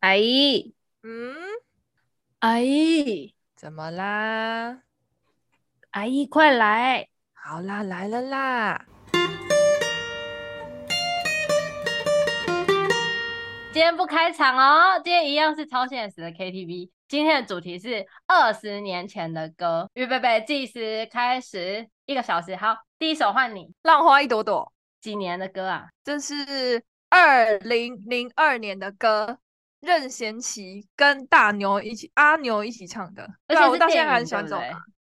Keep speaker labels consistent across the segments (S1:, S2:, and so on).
S1: 阿姨，
S2: 嗯，
S1: 阿姨，
S2: 怎么啦？
S1: 阿姨，快来！
S2: 好啦，来了啦！
S1: 今天不开场哦，今天一样是超现实的 KTV。今天的主题是二十年前的歌，预备备，计时开始，一个小时。好，第一首换你，《
S2: 浪花一朵朵》。
S1: 几年的歌啊？
S2: 这是二零零二年的歌。任贤齐跟大牛一起，阿牛一起唱的，而且我到现在还很喜欢这首歌。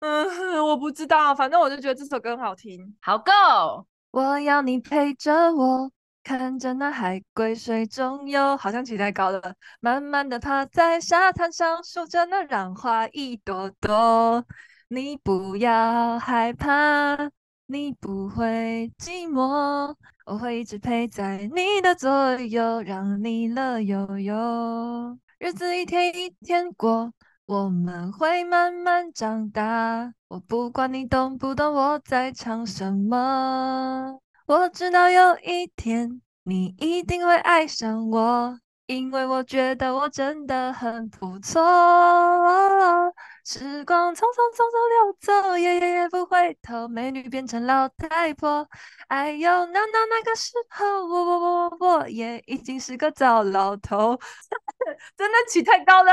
S2: 嗯，我不知道，反正我就觉得这首歌很好听。
S1: 好，Go！
S2: 我要你陪着我，看着那海龟水中游，好像起太高了。慢慢的趴在沙滩上，数着那浪花一朵朵。你不要害怕。你不会寂寞，我会一直陪在你的左右，让你乐悠悠。日子一天一天过，我们会慢慢长大。我不管你懂不懂我在唱什么，我知道有一天你一定会爱上我，因为我觉得我真的很不错。时光匆匆匆匆流走，夜夜夜不回头，美女变成老太婆。哎呦，那那那个时候，我我我我我也已经是个糟老头。真的起太高了。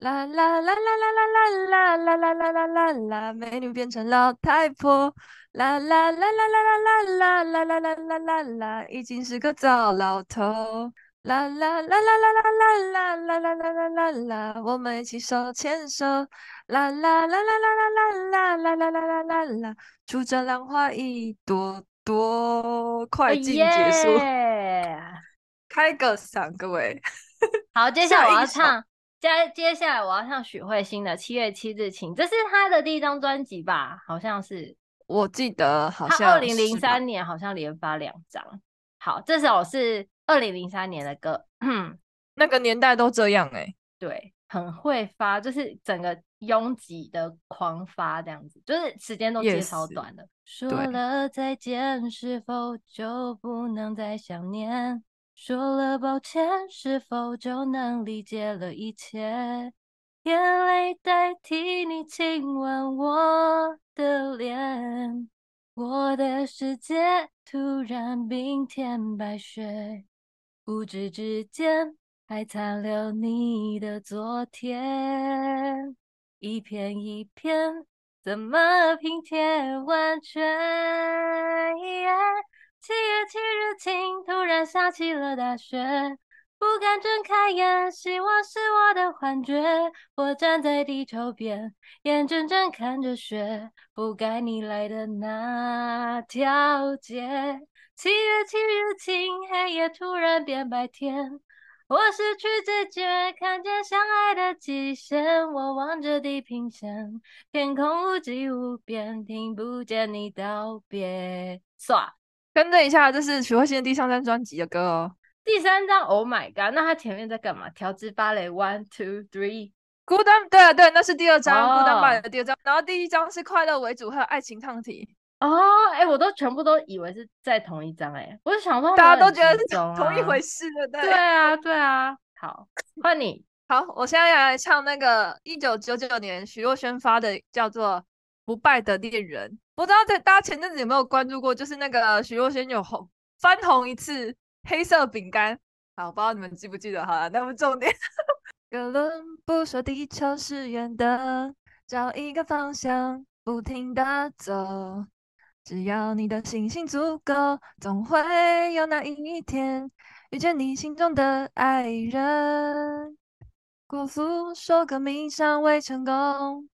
S2: 啦啦啦啦啦啦啦啦啦啦啦啦啦啦，美女变成老太婆。啦啦啦啦啦啦啦啦啦啦啦啦啦啦，已经是个糟老头。啦啦啦啦啦啦啦啦啦啦啦啦啦啦，我们一起手牵手。啦啦啦啦啦啦啦啦啦啦啦啦，啦，出着浪花一朵朵，快进结束。开个嗓，各位。
S1: 好，接 下来我要唱，接接下来我要唱许慧欣的《七月七日晴》，这是她的第一张专辑吧？好像是，
S2: 我记得好像
S1: 二零零三年好像连发两张。好，这首是二零零三年的歌，
S2: 那个年代都这样哎、欸，
S1: 对，很会发，就是整个拥挤的狂发这样子，就是时间都接超短的。Yes, 说了再见，是否就不能再想念？说了抱歉，是否就能理解了一切？眼泪代替你亲吻我的脸，我的世界突然冰天白雪，不知之间还残留你的昨天，一片一片怎么拼贴完全？七月七日晴，突然下起了大雪，不敢睁开眼，希望是我的幻觉。我站在地球边，眼睁睁看着雪覆盖你来的那条街。七月七日晴，黑夜突然变白天，我失去知觉，看见相爱的极限。我望着地平线，天空无际无边，听不见你道别。唰。
S2: 更正一下，这是许慧欣的第三张专辑的歌哦。
S1: 第三张，Oh my God，那他前面在干嘛？调制芭蕾，One Two Three，Good
S2: on，对啊对，那是第二张，孤单芭蕾的第二张。然后第一张是快乐为主，还有爱情抗体。
S1: 哦，哎，我都全部都以为是在同一张，哎，我就想说
S2: 大家都觉得是 同一回事的，对。
S1: 对啊，对啊。好，换你。
S2: 好，我现在要来唱那个一九九九年徐若瑄发的，叫做。不败的恋人，不知道在大家前阵子有没有关注过？就是那个徐若瑄有红翻红一次黑色饼干，好，不知道你们记不记得？好了，那不重点。哥伦布说地球是圆的，找一个方向，不停地走。只要你的信心足够，总会有那一天遇见你心中的爱人。国父说革命尚未成功。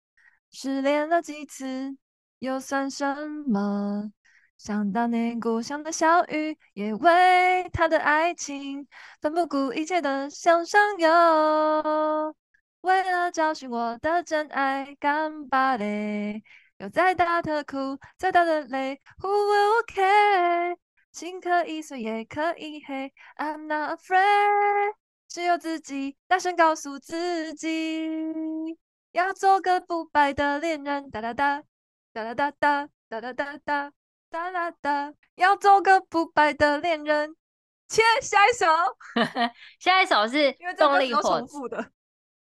S2: 失恋了几次，又算什么？想当年故乡的小雨，也为他的爱情奋不顾一切的向上游。为了找寻我的真爱，干巴嘞！有再大的苦，再大的累，Who will care？心可以碎，也可以黑，I'm not afraid。只有自己大声告诉自己。要做个不败的恋人，哒哒哒，哒哒哒哒，哒哒哒哒，哒哒哒。要做个不败的恋人，切，下一首，
S1: 下一首是动力火
S2: 车的。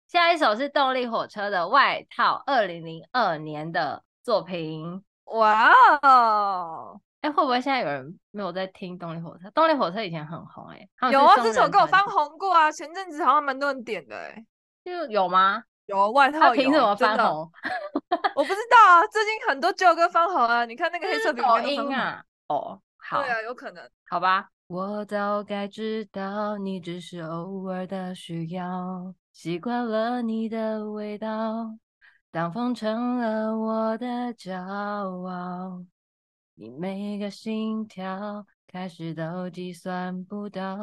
S1: 下一首是动力火车的外套，二零零二年的作品。
S2: 哇哦！
S1: 哎，会不会现在有人没有在听动力火车？动力火车以前很红哎、欸，
S2: 有啊，这首歌我翻红过啊，前阵子好像蛮多人点的哎、欸，
S1: 就有吗？
S2: 有外套有，
S1: 凭什么翻红？
S2: 我不知 道啊，最近很多旧歌翻红啊，你看那个黑色的
S1: 抖音啊，哦，好，
S2: 对啊，有可能，
S1: 好吧。我早该知道，你只是偶尔的需要，习惯了你的味道，当风成了我的骄傲，你每个心跳开始都计算不到，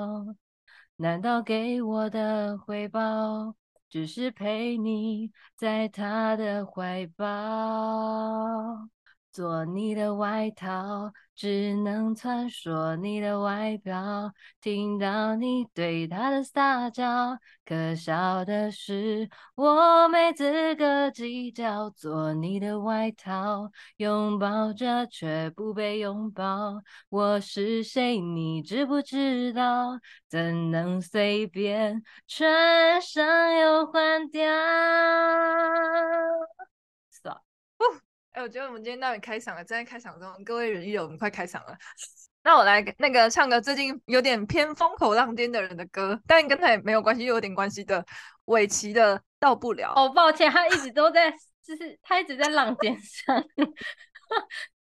S1: 难道给我的回报只是陪你在他的怀抱？做你的外套，只能穿梭你的外表。听到你对他的撒娇，可笑的是我没资格计较。做你的外套，拥抱着却不被拥抱。我是谁，你知不知道？怎能随便穿上又换掉？
S2: 哎、欸，我觉得我们今天到底开场了，正在开场中，各位人友，我们快开场了。那我来那个唱个最近有点偏风口浪尖的人的歌，但跟他也没有关系，又有点关系的。玮琪的到不了。
S1: 哦，抱歉，他一直都在，就是他一直在浪尖上。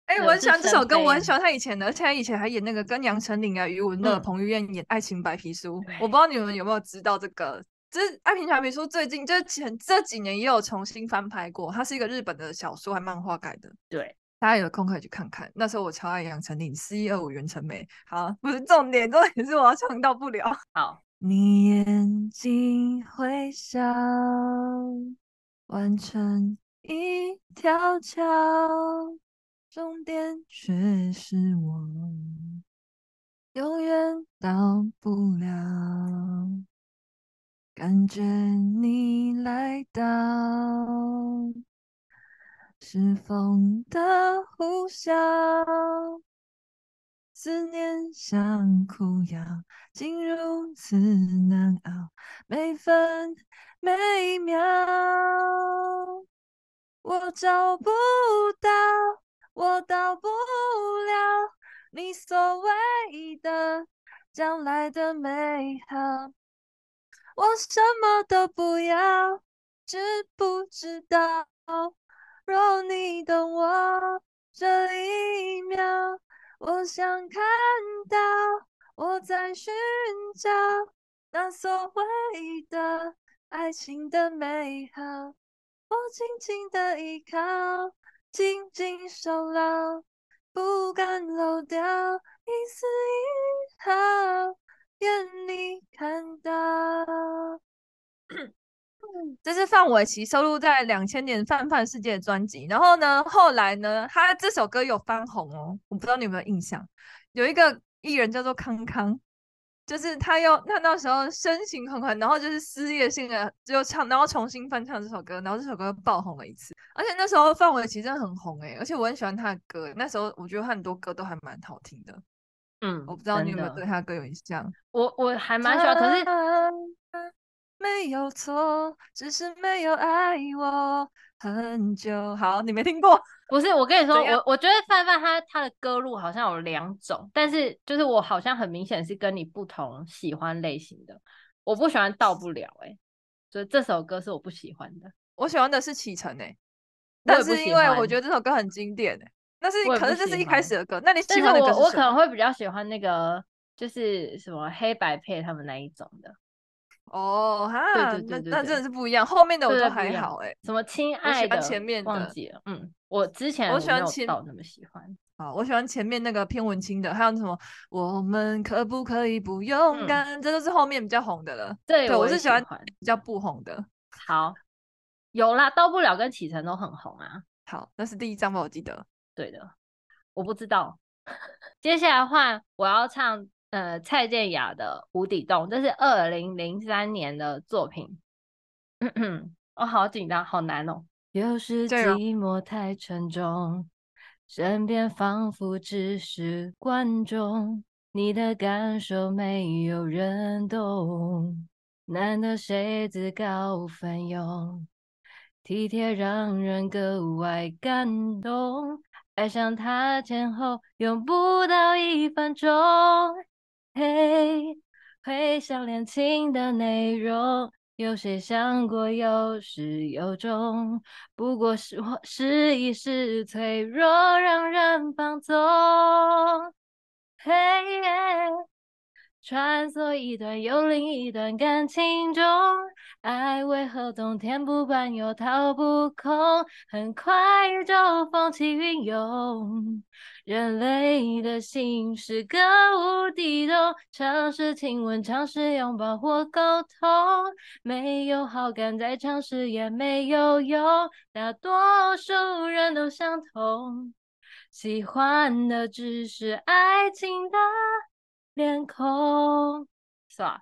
S2: 哎、欸，我很喜欢这首歌，我很喜欢他以前的，而且他以前还演那个跟杨丞琳啊、余文乐、彭于晏演《爱情白皮书》，我不知道你们有没有知道这个。就是《爱情白皮书》最近就是前这几年也有重新翻拍过，它是一个日本的小说还漫画改的。
S1: 对，
S2: 大家有空可以去看看。那时候我超爱杨丞琳，四一二五袁成美。好，不是重点，重点是我要唱到不了。
S1: 好，
S2: 你眼睛会笑，完成一条桥，终点却是我，永远到不了。感觉你来到，是风的呼啸，思念像苦药，竟如此难熬，每分每秒，我找不到，我到不了你所谓的将来的美好。我什么都不要，知不知道？若你懂我，这一秒，我想看到我在寻找那所谓的爱情的美好。我紧紧的依靠，紧紧守牢，不敢漏掉一丝一毫。愿你看到，这是范玮琪收录在两千年《范范世界》的专辑。然后呢，后来呢，他这首歌有翻红哦。我不知道你有没有印象，有一个艺人叫做康康，就是他又他那时候身形很狠，然后就是撕裂性的就唱，然后重新翻唱这首歌，然后这首歌爆红了一次。而且那时候范玮琪真的很红诶，而且我很喜欢他的歌。那时候我觉得他很多歌都还蛮好听的。
S1: 嗯，
S2: 我不知道你有没有对他歌有印象。
S1: 我我还蛮喜欢，可是
S2: 没有错，只是没有爱我很久。好，你没听过？
S1: 不是，我跟你说，我我觉得范范他他的歌路好像有两种，但是就是我好像很明显是跟你不同喜欢类型的。我不喜欢到不了、欸，哎，所以这首歌是我不喜欢的。
S2: 我喜欢的是启程、欸，哎，但是因为我觉得这首歌很经典、欸，哎。但是可是这是一开始的歌，那你喜欢的歌是？
S1: 我我可能会比较喜欢那个，就是什么黑白配他们那一种的。
S2: 哦哈，那那真的是不一样。后面的我都还好哎、欸。
S1: 什么亲爱的？
S2: 前面的
S1: 忘记了。嗯，我之前
S2: 我喜欢前
S1: 到那么喜欢。
S2: 好，我喜欢前面那个偏文青的，还有什么我们可不可以不勇敢？嗯、这都是后面比较红的了。对，对我，我是喜欢比较不红的。
S1: 好，有啦，到不了跟启程都很红啊。
S2: 好，那是第一张吧，我记得。
S1: 对的，我不知道。接下来换我要唱，呃，蔡健雅的《无底洞》，这是二零零三年的作品。我、哦、好紧张，好难哦。有时寂寞太沉重，身边仿佛只是观众。你的感受没有人懂，难得谁自告奋勇，体贴让人格外感动。爱上他前后用不到一分钟，嘿，回想恋情的内容，有谁想过有始有终？不过是我试一试脆弱，让人放纵。嘿，穿梭一段又另一段感情中，爱为何冬天不管又掏不空？很快就风起云涌。人类的心是个无底洞，尝试亲吻，尝试拥抱或沟通，没有好感再尝试也没有用，大多数人都相同。喜欢的只是爱情的脸孔，是吧？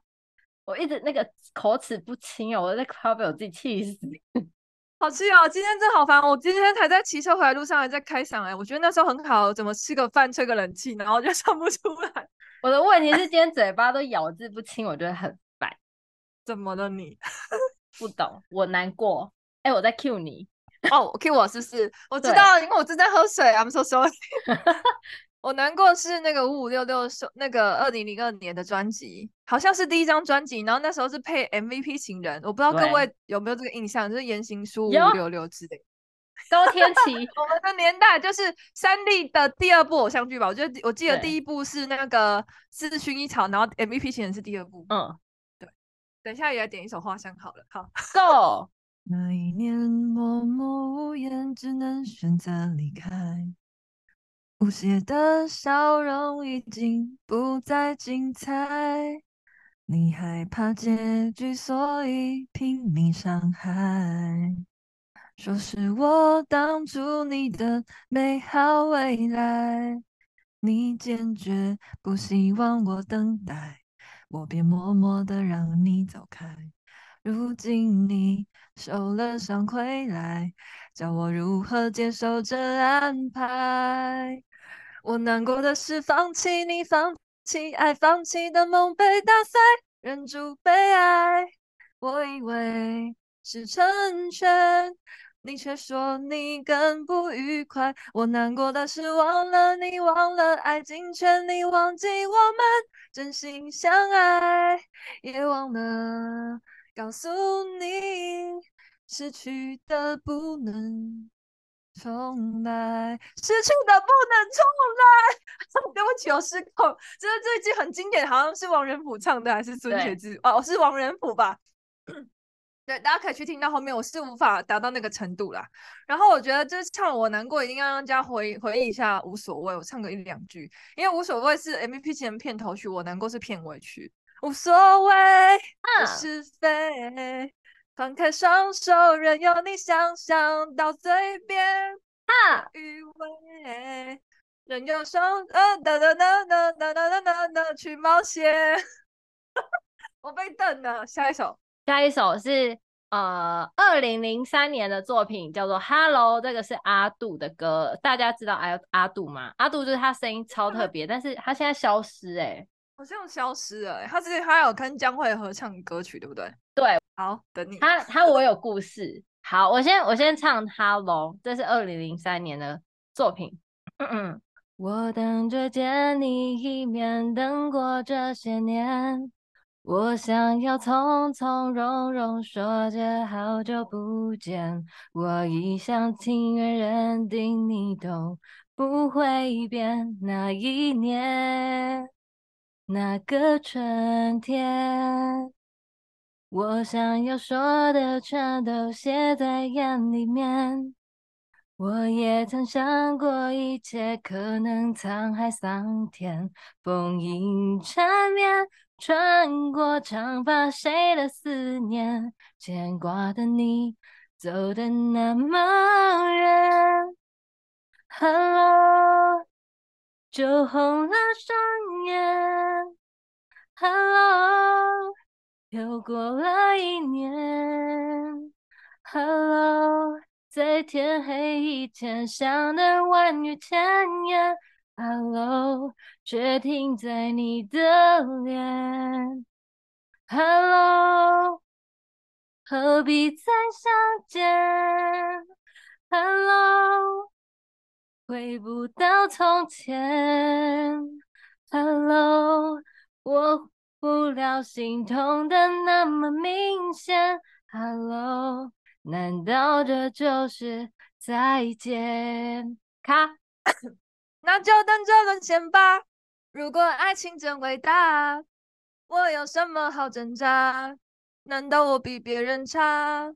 S1: 我一直那个口齿不清哦，我在快要被我自己气死。
S2: 好气哦！今天真好烦，我今天才在骑车回来路上还在开嗓哎，我觉得那时候很好，怎么吃个饭吹个冷气，然后就 唱不出来。
S1: 我的问题是今天嘴巴都咬字不清，我觉得很烦。
S2: 怎么了你？
S1: 不懂，我难过。哎，我在 cue 你。
S2: 哦，cue 我是不是？我知道，因为我正在喝水。I'm so sorry。我难过是那个五五六六收那个二零零二年的专辑，好像是第一张专辑，然后那时候是配 MVP 情人，我不知道各位有没有这个印象，就是言行书五五六六之类。
S1: 周天 齐，
S2: 我们的年代就是三立的第二部偶像剧吧？我觉得我记得第一部是那个《四字薰衣草》，然后 MVP 情人是第二部。
S1: 嗯，
S2: 对。等一下也来点一首花香好了，好
S1: ，Go。
S2: 那一年默默无言，只能选择离开。无邪的笑容已经不再精彩。你害怕结局，所以拼命伤害。说是我挡住你的美好未来，你坚决不希望我等待，我便默默的让你走开。如今你受了伤回来，叫我如何接受这安排？我难过的是放弃你，放弃爱，放弃的梦被打碎，忍住悲哀。我以为是成全，你却说你更不愉快。我难过的是忘了你，忘了爱尽全力，忘记我们真心相爱，也忘了。告诉你，失去的不能重来，失去的不能重来。对不起，我失控。这是这一句很经典，好像是王仁甫唱的，还是孙雪志？哦，是王仁甫吧？对，大家可以去听到后面。我是无法达到那个程度啦。然后我觉得，就是唱我难过，一定要让大家回回忆一下。无所谓，我唱个一两句，因为无所谓是 MVP 前片头曲，我难过是片尾曲。无所谓的是非，放开双手，任由你想象到嘴边。啊，余味，任由双呃哒哒哒哒哒哒哒哒去冒险。我被瞪了。下一首，
S1: 下一首是呃二零零三年的作品，叫做《Hello》，这个是阿杜的歌。大家知道阿阿杜吗？阿杜就是他声音超特别，但是他现在消失哎、欸。
S2: 好像消失了、欸，他之前还有跟江蕙合唱歌曲，对不对？
S1: 对，
S2: 好，等你。
S1: 他他我有故事，好，我先我先唱《Hello》，这是二零零三年的作品。嗯嗯，我等着见你一面，等过这些年，我想要从从容容说着好久不见，我一厢情愿认定你都不会变，那一年。那个春天，我想要说的全都写在眼里面。我也曾想过，一切可能沧海桑田，风影缠绵，穿过长发，谁的思念？牵挂的你，走得那么远。Hello。就红了双眼，Hello，又过了一年，Hello，在天黑以前想的万语千言，Hello，却停在你的脸。Hello，何必再相见？Hello，回不到从前。Hello，我不了心痛的那么明显。Hello，难道这就是再见？卡。
S2: 那就等着沦陷吧。如果爱情真伟大，我有什么好挣扎？难道我比别人差？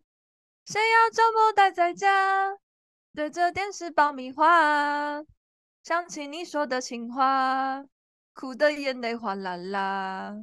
S2: 谁要周末待在家，对着电视爆米花，想起你说的情话，哭得眼泪哗啦啦。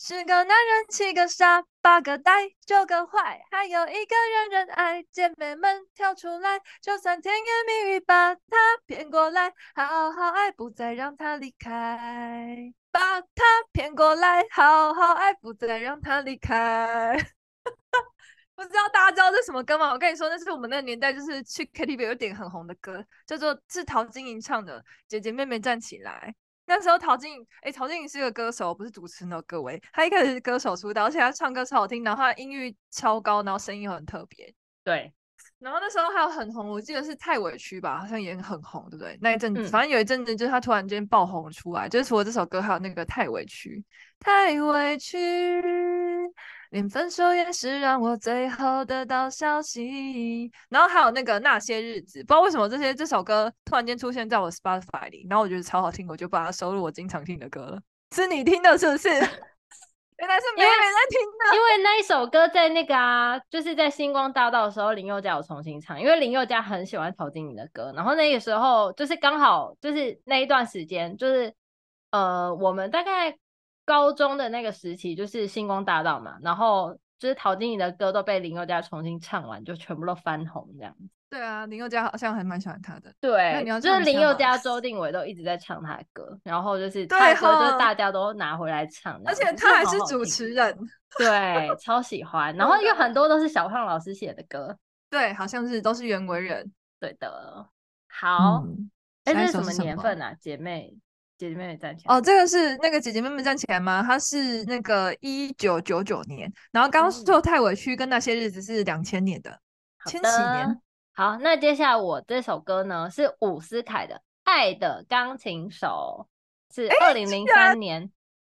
S2: 十个男人，七个傻，八个呆，九个坏，还有一个人人爱。姐妹们跳出来，就算甜言蜜语把他骗过来，好好爱，不再让他离开。把他骗过来，好好爱，不再让他离开。不知道大家知道这是什么歌吗？我跟你说，那是我们那个年代，就是去 KTV 有点很红的歌，叫做是陶晶莹唱的《姐姐妹妹站起来》。那时候陶晶莹，哎，陶晶莹是个歌手，不是主持人哦各位。她一开始是歌手出道，而且她唱歌超好听，然后她的音域超高，然后声音又很特别。
S1: 对，
S2: 然后那时候还有很红，我记得是太委屈吧，好像也很红，对不对？那一阵子，嗯、反正有一阵子，就是她突然间爆红出来，就是除了这首歌，还有那个太委屈，太委屈。连分手也是让我最后得到消息，然后还有那个那些日子，不知道为什么这些这首歌突然间出现在我 Spotify 里，然后我觉得超好听，我就把它收入我经常听的歌了。是你听的，是不是？原来是妹妹在听的，
S1: 因为那一首歌在那个啊，就是在星光大道的时候，林宥嘉有重新唱，因为林宥嘉很喜欢陶晶莹的歌，然后那个时候就是刚好就是那一段时间，就是呃，我们大概。高中的那个时期就是星光大道嘛，然后就是陶晶莹的歌都被林宥嘉重新唱完，就全部都翻红这样子。
S2: 对啊，林宥嘉好像还蛮喜欢他的。
S1: 对，就是林宥嘉、周定伟都一直在唱他的歌，然后就是他的歌就是大家都拿回来唱，
S2: 而且他还是主持人。
S1: 对，超喜欢。然后有很多都是小胖老师写的歌。
S2: 对，好像是都是袁惟仁。
S1: 对的。好，哎、嗯，这是什么年份啊，姐妹？姐姐妹妹站起来
S2: 哦，这个是那个姐姐妹妹站起来吗？它是那个一九九九年，然后刚刚说太委屈跟那些日子是两千年的，千禧年。
S1: 好，那接下来我这首歌呢是伍思凯的《爱的钢琴手》，是二零零三年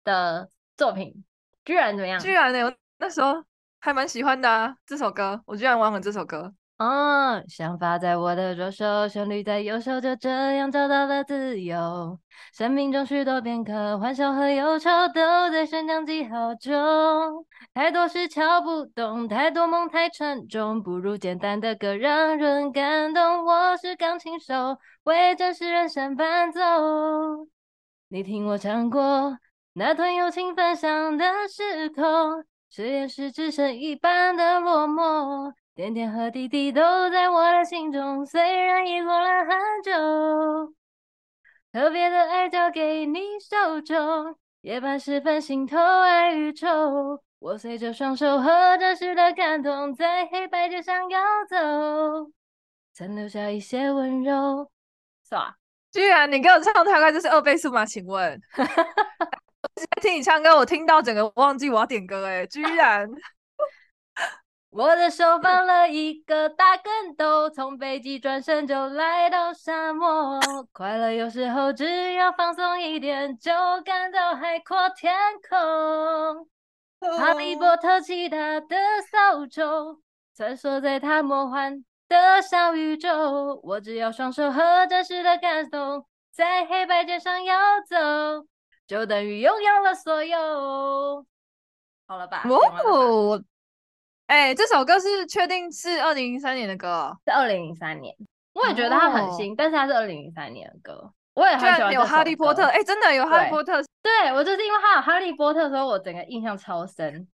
S1: 的作品，居然怎么样？
S2: 居然呢，我那时候还蛮喜欢的啊，这首歌，我居然忘了这首歌。
S1: 嗯，想法在我的左手，旋律在右手，就这样找到了自由。生命中许多片刻，欢笑和忧愁都在升降记号中。太多事敲不动，太多梦太沉重，不如简单的歌让人感动。我是钢琴手，为真实人生伴奏。你听我唱过那段友情分享的时空，誓言是只剩一半的落寞。点点和滴滴都在我的心中，虽然已过了很久。特别的爱交给你手中，夜半时分心头爱与愁。我随着双手和真实的感动，在黑白街上游走，曾留下一些温柔。是吧？
S2: 居然你给我唱太快，这是二倍速吗？请问？我在听你唱歌，我听到整个忘记我要点歌，哎，居然。
S1: 我的手放了一个大跟斗，从北极转身就来到沙漠。快乐有时候只要放松一点，就感到海阔天空。哈利波特骑他的扫帚，穿梭在他魔幻的小宇宙。我只要双手和真实的感动，在黑白街上游走，就等于拥有了所有。好了吧？
S2: 哦。哎、欸，这首歌是确定是二零零三年的歌，
S1: 是二零零三年。我也觉得它很新，哦、但是它是二零零三年的歌。我也很喜欢有哈利波特，哎、
S2: 欸，真的有哈利波特。
S1: 对，我就是因为它有哈利波特的时候，我整个印象超深。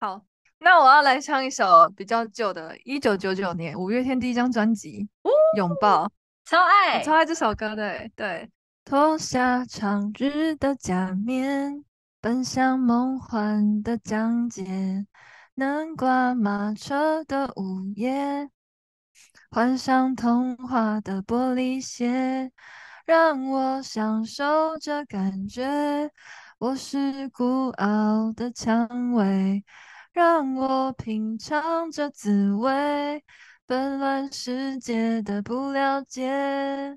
S2: 好，那我要来唱一首比较旧的，一九九九年五月天第一张专辑《拥抱》，
S1: 超爱，
S2: 超爱这首歌的。对，脱下长日的假面，奔向梦幻的疆界。南瓜马车的午夜，换上童话的玻璃鞋，让我享受这感觉。我是孤傲的蔷薇，让我品尝这滋味。纷乱世界的不了解。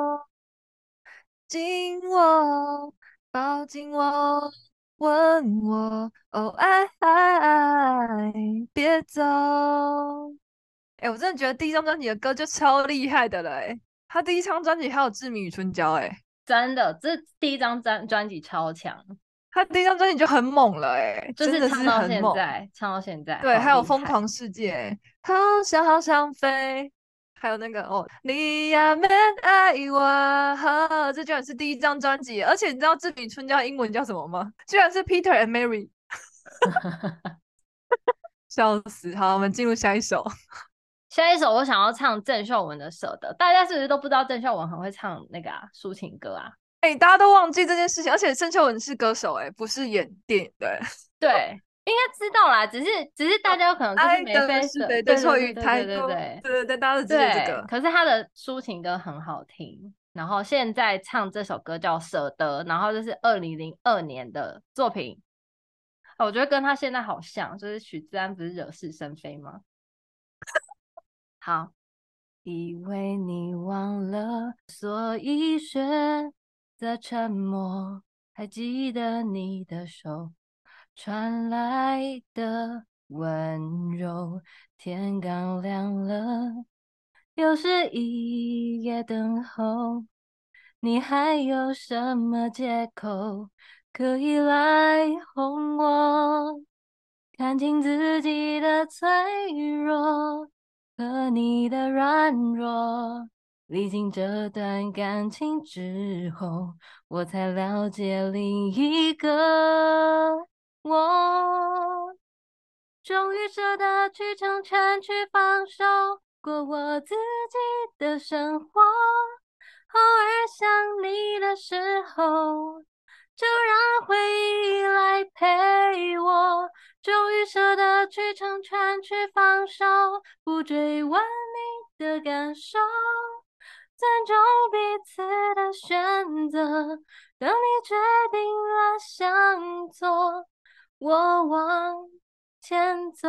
S2: 紧我，抱紧我，吻我，哦爱别走。哎、欸，我真的觉得第一张专辑的歌就超厉害的了，哎，他第一张专辑还有《志明与春娇》，哎，
S1: 真的，这第一张专专辑超强，
S2: 他第一张专辑就很猛了，哎，
S1: 就是唱到现在，
S2: 在
S1: 唱到现在，
S2: 对，还有《疯狂世界》，好想好想飞。还有那个哦，你呀没爱我，哈，这居然是第一张专辑，而且你知道志明春娇英文叫什么吗？居然是 Peter and Mary，笑死！好，我们进入下一首。
S1: 下一首我想要唱郑秀文的《舍得》，大家是不是都不知道郑秀文很会唱那个啊抒情歌啊？
S2: 哎、欸，大家都忘记这件事情，而且郑秀文是歌手、欸，哎，不是演电影的，
S1: 对。应该知道啦，只是只是大家有可能就是没分，对对对对对对
S2: 对对，大家都知得这个。
S1: 可是他的抒情歌很好听，然后现在唱这首歌叫《舍得》，然后这是二零零二年的作品。我觉得跟他现在好像，就是许志安不是惹是生非吗？好，以为你忘了，所以选择沉默，还记得你的手。传来的温柔，天刚亮了，又是一夜等候。你还有什么借口可以来哄我？看清自己的脆弱和你的软弱。历经这段感情之后，我才了解另一个。我终于舍得去成全，去放手，过我自己的生活。偶尔想你的时候，就让回忆来陪我。终于舍得去成全，去放手，不追问你的感受，尊重彼此的选择。等你决定了向左。我往前走，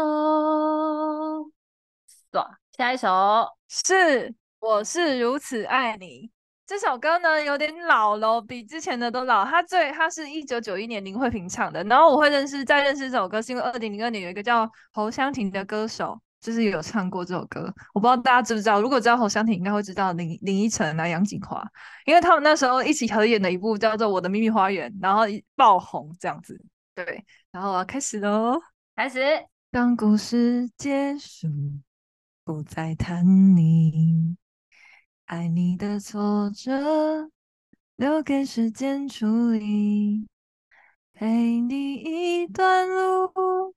S1: 下一首
S2: 是我是如此爱你。这首歌呢有点老了，比之前的都老。它最它是一九九一年林慧萍唱的。然后我会认识再认识这首歌，是因为二零零二年有一个叫侯湘婷的歌手，就是有唱过这首歌。我不知道大家知不知道，如果知道侯湘婷，应该会知道林林依晨啊、杨谨华，因为他们那时候一起合演的一部叫做《我的秘密花园》，然后爆红这样子。对，然后我要开始喽，
S1: 开始。
S2: 当故事结束，不再谈你，爱你的挫折，留给时间处理。陪你一段路，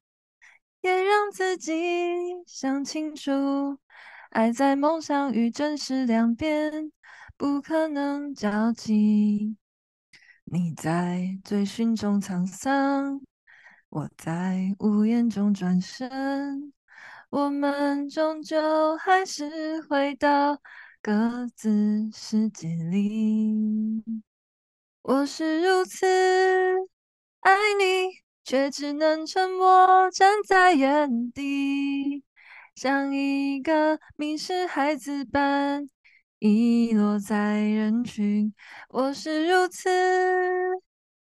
S2: 也让自己想清楚，爱在梦想与真实两边，不可能交集。你在追寻中沧桑，我在无言中转身，我们终究还是回到各自世界里。我是如此爱你，却只能沉默站在原地，像一个迷失孩子般。遗落在人群，我是如此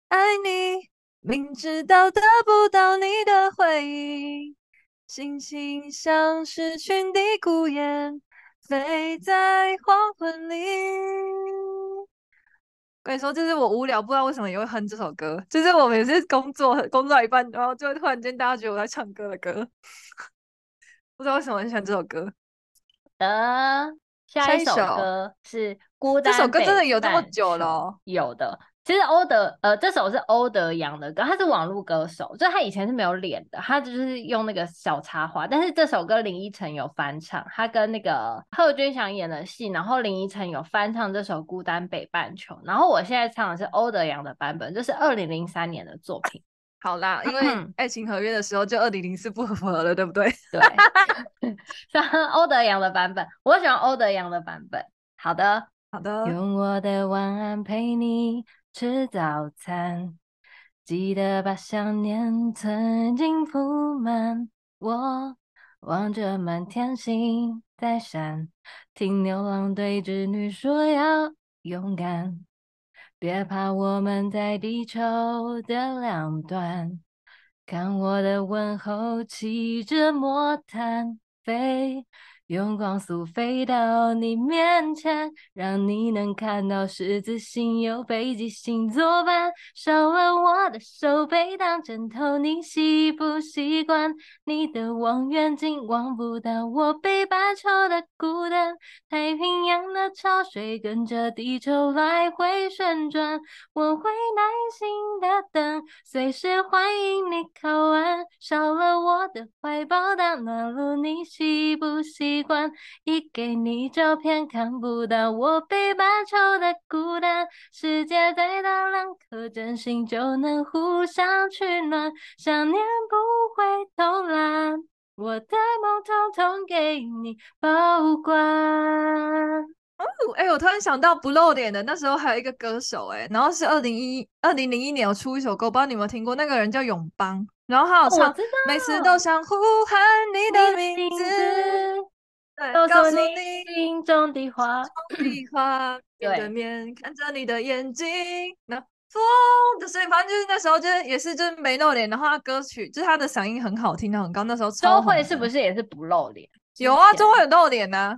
S2: 爱你，明知道得不到你的回应，心情像是群的孤雁，飞在黄昏里。跟你说，就是我无聊，不知道为什么也会哼这首歌，就是我每次工作工作到一半，然后就会突然间大家觉得我在唱歌的歌，不知道为什么很喜欢这首歌。
S1: 呃。下一首歌是《孤单》，
S2: 这首歌真的有这么久了哦？
S1: 有的。其实欧德呃，这首是欧德阳的歌，他是网络歌手，就他以前是没有脸的，他就是用那个小插花。但是这首歌林依晨有翻唱，他跟那个贺军翔演的戏，然后林依晨有翻唱这首《孤单北半球》，然后我现在唱的是欧德阳的版本，这是二零零三年的作品。
S2: 好啦，因为爱情合约的时候就二零零四不合了，对不对？
S1: 对，像欧德阳的版本，我喜欢欧德阳的版本。好的，
S2: 好的，
S1: 用我的晚安陪你。吃早餐，记得把想念曾经铺满。我望着满天星在闪，听牛郎对织女说要勇敢，别怕，我们在地球的两端。看我的问候，骑着魔毯飞。用光速飞到你面前，让你能看到十字星有北极星作伴。少了我的手背当枕头，你习不习惯？你的望远镜望不到我北半球的孤单。太平洋的潮水跟着地球来回旋转，我会耐心的等，随时欢迎你靠岸。少了我的怀抱当暖炉，你习不习？习惯一给你照片，看不到我北半球的孤单。世界再大，两颗真心就能互相取暖。想念不会偷懒，我的梦统统给你保管。
S2: 哦，哎，我突然想到不露脸的那时候还有一个歌手，哎，然后是二零一二零零一年有出一首歌，不知道你有没有听过？那个人叫永邦，然后他有唱，每次都想呼喊你的名字。
S1: 告诉你心中的话，
S2: 的话，面对面看着你的眼睛，那风的声音，反正就是那时候就是也是就是没露脸，然后他歌曲就是他的嗓音很好听，的很高，那时候。
S1: 周慧是不是也是不露脸？
S2: 有啊，周慧有露脸呢。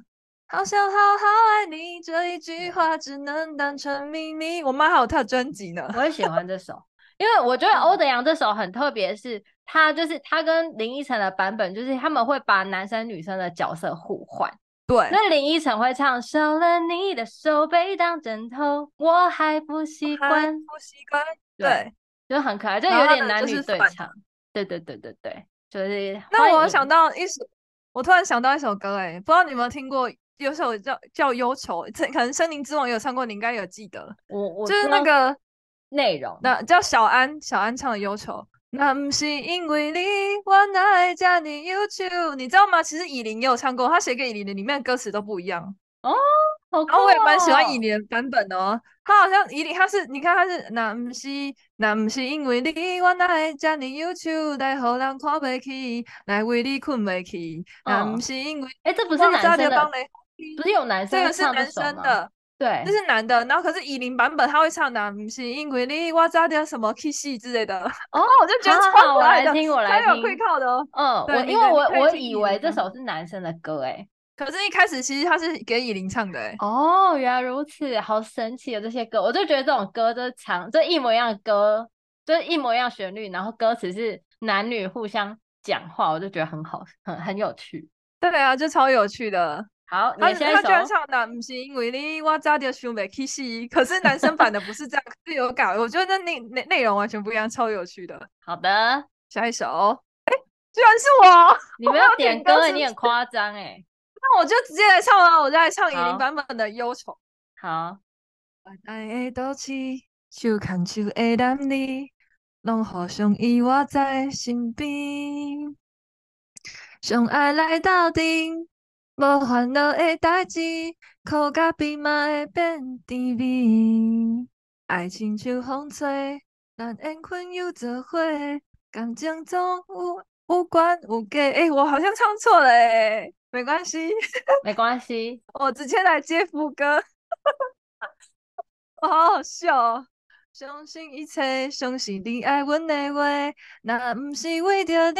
S2: 好想好好爱你这一句话只能当成秘密。我妈还有她的专辑呢，
S1: 我也喜欢这首。因为我觉得 欧德阳这首很特别，是他就是他跟林依晨的版本，就是他们会把男生女生的角色互换。
S2: 对，
S1: 那林依晨会唱少了你的手背当枕头，我还不习惯，
S2: 不习惯。对，
S1: 对，就很可爱，就有点男女对唱。对对对对对，就是。
S2: 那我想到一首，我突然想到一首歌，哎，不知道你有没有听过？有首叫叫忧愁，可能森林之王有唱过，你应该有记得。
S1: 我我
S2: 就是那个。
S1: 内容
S2: 那叫小安，小安唱的忧愁。那不是因为你，我爱着你忧愁，你知道吗？其实以琳也有唱过，他写给以琳的里面的歌词都不一样
S1: 哦。好酷哦，
S2: 我也蛮喜欢以琳的版本哦。他好像以琳，他是你看他是那不是那不是因为你，我爱着你忧愁，来让人看不起，来为你困不起。那不是因为，
S1: 哎，这不是男生的，不是有男生唱
S2: 的，这是男生的。
S1: 对，
S2: 这是男的，然后可是以琳版本他会唱的，不是因为你我差点什么 kiss 之类的哦，我就觉得超可爱的，
S1: 我来听，我来听，
S2: 还有会靠的哦。
S1: 嗯，我因为我我以为这首是男生的歌诶，
S2: 可是一开始其实他是给以琳唱的诶。
S1: 哦，原来如此，好神奇的这些歌，我就觉得这种歌就是唱，就一模一样的歌，就是一模一样旋律，然后歌词是男女互相讲话，我就觉得很好，很很有趣。
S2: 对啊，就超有趣的。
S1: 好，
S2: 他他居然唱的不是因为你我早点想袂起死，可是男生版的不是这样，是有改。我觉得那内内内容完全不一样，超有趣的。
S1: 好的，
S2: 下一首，哎、欸，居然是我，
S1: 你没有点歌，歌，你很夸张哎。
S2: 那我就直接来唱了，我就来唱雨林版本的忧愁。
S1: 好，
S2: 爱的斗气，手牵手的男女，拢互相依偎在身边，相爱来到底。无烦恼的代志，苦甲甜嘛会变甜蜜。爱情像风吹，咱缘分又做伙，感情总有有关有假。哎、欸，我好像唱错了哎，没关系，
S1: 没关系，
S2: 我直接来接副歌。我 好好笑哦。相信一切，相信你爱阮的话，若不是为着你，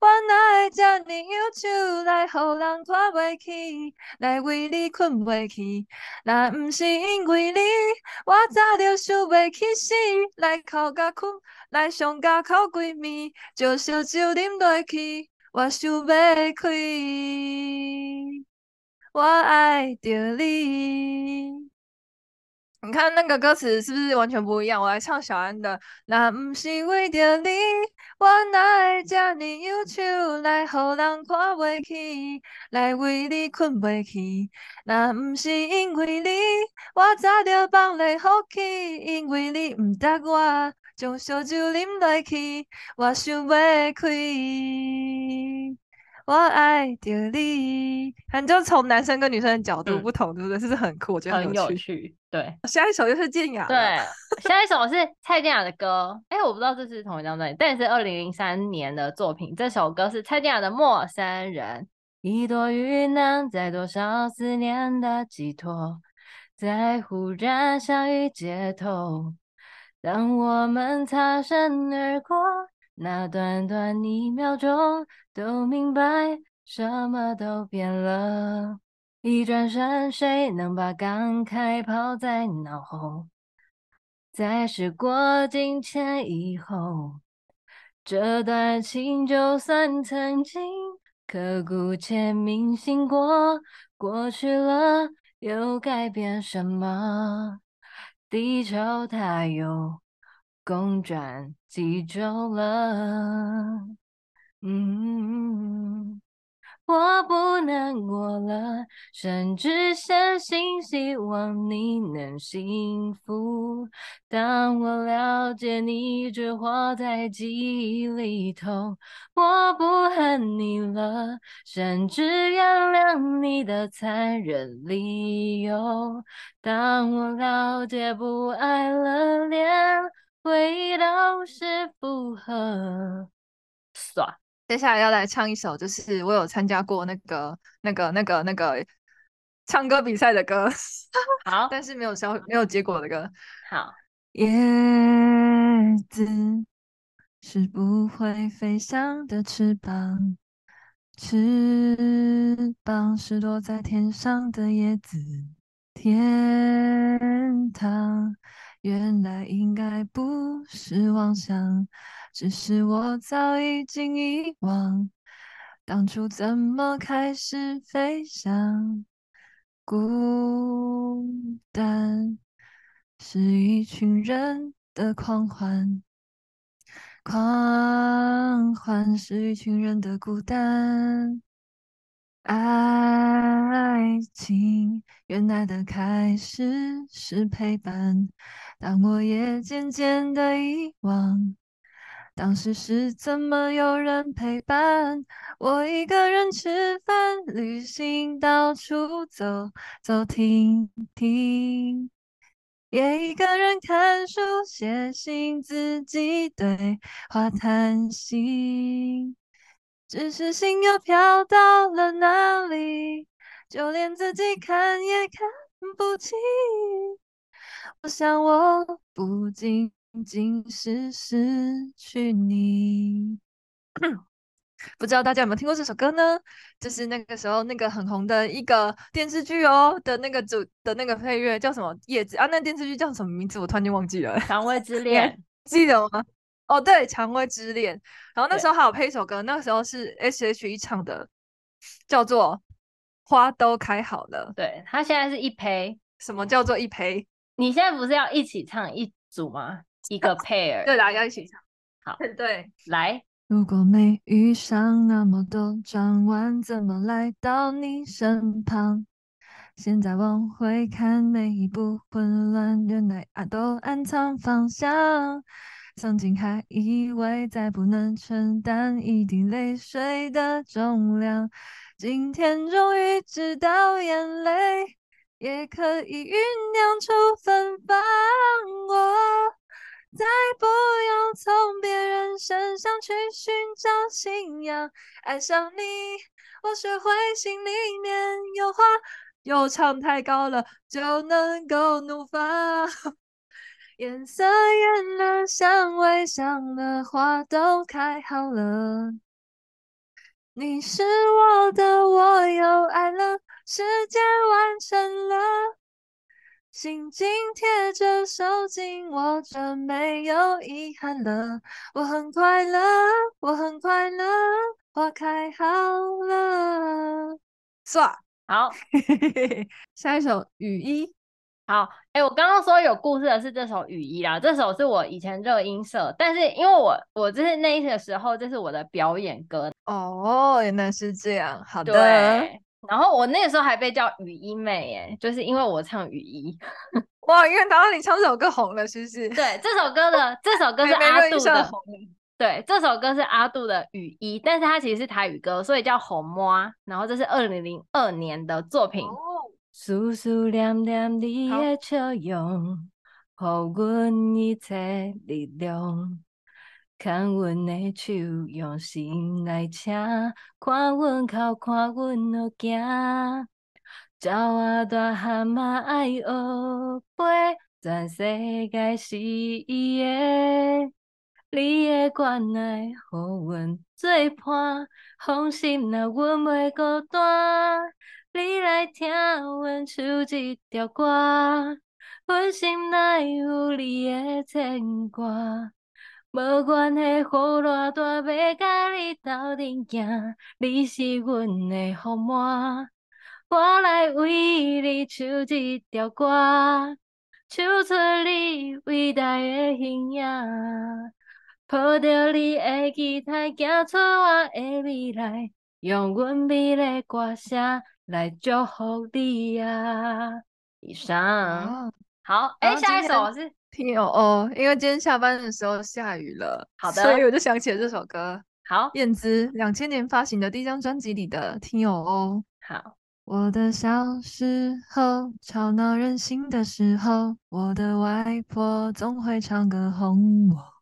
S2: 我哪会这呢忧愁来，予人看不起，来为你困不起。若不是因为你，我早就想袂起死，来哭甲困，来上甲哭闺蜜，就烧酒啉落去，我想袂开。我爱着你。你看那个歌词是不是完全不一样？我来唱小安的。那不是为着你，我哪会这么忧愁，来让人看不起，来为你困不去。那不是因为你，我早就放你放弃，因为你不答我，将烧酒饮落去，我想不开。我爱着你，反正就从男生跟女生的角度不同，嗯、对不对？是不是很酷？我觉得很有趣。
S1: 对，
S2: 下一首就是健雅。
S1: 对，下一首是蔡健雅的歌。哎、欸，我不知道这是同一张专辑，但是二零零三年的作品。这首歌是蔡健雅的《陌生人》。一朵云能载多少思念的寄托，在忽然相遇街头，当我们擦身而过。那短短一秒钟，都明白什么都变了。一转身，谁能把感慨抛在脑后？在时过境迁以后，这段情就算曾经刻骨且铭心过，过去了又改变什么？地球它又公转几周了，嗯，我不难过了，甚至相信希望你能幸福。当我了解你只活在记忆里头，我不恨你了，甚至原谅你的残忍理由。当我了解不爱了，连。味道是负荷，
S2: 爽。接下来要来唱一首，就是我有参加过那个、那个、那个、那个唱歌比赛的歌，
S1: 好，
S2: 但是没有消、没有结果的歌。
S1: 好，
S2: 叶子是不会飞翔的翅膀，翅膀是落在天上的叶子，天堂。原来应该不是妄想，只是我早已经遗忘，当初怎么开始飞翔？孤单是一群人的狂欢，狂欢是一群人的孤单。爱情原来的开始是陪伴，但我也渐渐的遗忘，当时是怎么有人陪伴我一个人吃饭、旅行、到处走走停停，也一个人看书、写信、自己对话谈心。只是心又飘到了哪里，就连自己看也看不清。我想我不仅仅是失去你。不知道大家有没有听过这首歌呢？就是那个时候那个很红的一个电视剧哦的那个主的那个配乐叫什么？叶子啊，那电视剧叫什么名字？我突然间忘记了。
S1: 蔷薇之恋，
S2: 记得吗？哦，对，《蔷薇之恋》，然后那时候还有配一首歌，那个时候是 S.H.E 唱的，叫做《花都开好了》。
S1: 对，他现在是一胚。
S2: 什么叫做一胚？
S1: 你现在不是要一起唱一组吗？一个 pair。
S2: 对的，要一起唱。
S1: 好，
S2: 对，
S1: 来。
S2: 如果没遇上那么多转弯，怎么来到你身旁？现在往回看，每一步混乱，原来爱都暗藏方向。曾经还以为再不能承担一滴泪水的重量，今天终于知道眼泪也可以酝酿出芬芳。我再不用从别人身上去寻找信仰，爱上你，我学会心里面有话，又唱太高了就能够怒放。颜色艳了，香味香了，花都开好了。你是我的，我又爱了，世界完成了。心紧贴着手紧握着，没有遗憾了。我很快乐，我很快乐，花开好了。算。
S1: 好，
S2: 下一首雨衣。
S1: 好，哎、欸，我刚刚说有故事的是这首雨衣啦，这首是我以前热音社，但是因为我我就是那一个时候这是我的表演歌
S2: 哦，原来是这样，好的。
S1: 对，然后我那个时候还被叫雨衣妹，哎，就是因为我唱雨衣，
S2: 哇，因为当时你唱这首歌红了，是不是？
S1: 对，这首歌的这首歌 是阿杜的，对，这首歌是阿杜的雨衣，但是它其实是台语歌，所以叫红摸，然后这是二零零二年的作品。哦思思念念你的笑容，给阮一切力量。牵阮的手，用心来请，看阮哭，看阮落行。鸟仔大汉嘛爱学飞，全世界是伊的。你的关爱，予阮做伴，放心啦，阮袂孤单。你来听阮唱一条歌，阮心内有你的牵挂。无关系，雨偌大要甲你斗阵行，你是阮的风帆，我来为你唱一条歌，唱出你伟大的形影，抱着你的期待，走出我的未来，用阮美丽歌声。来祝福你呀！以上好，哎，下一首是
S2: T O O，因为今天下班的时候下雨了，
S1: 好的，
S2: 所以我就想起了这首歌。
S1: 好，
S2: 燕姿两千年发行的第一张专辑里的 T O O。
S1: 好，
S2: 我的小时候吵闹任性的时候，我的外婆总会唱歌哄我。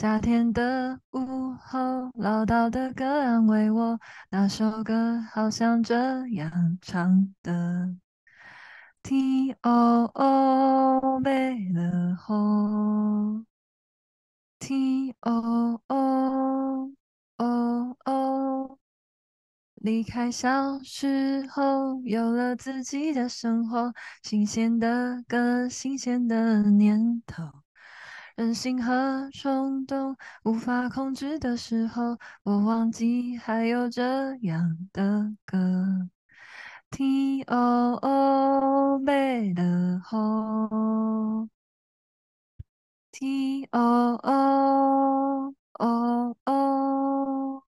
S2: 夏天的午后，唠叨的歌安慰我。那首歌好像这样唱的：T O O，没了后，T O O O O，离开小时候，有了自己的生活，新鲜的歌，新鲜的念头。任性和冲动无法控制的时候，我忘记还有这样的歌。T O O 背了后，T O O O O。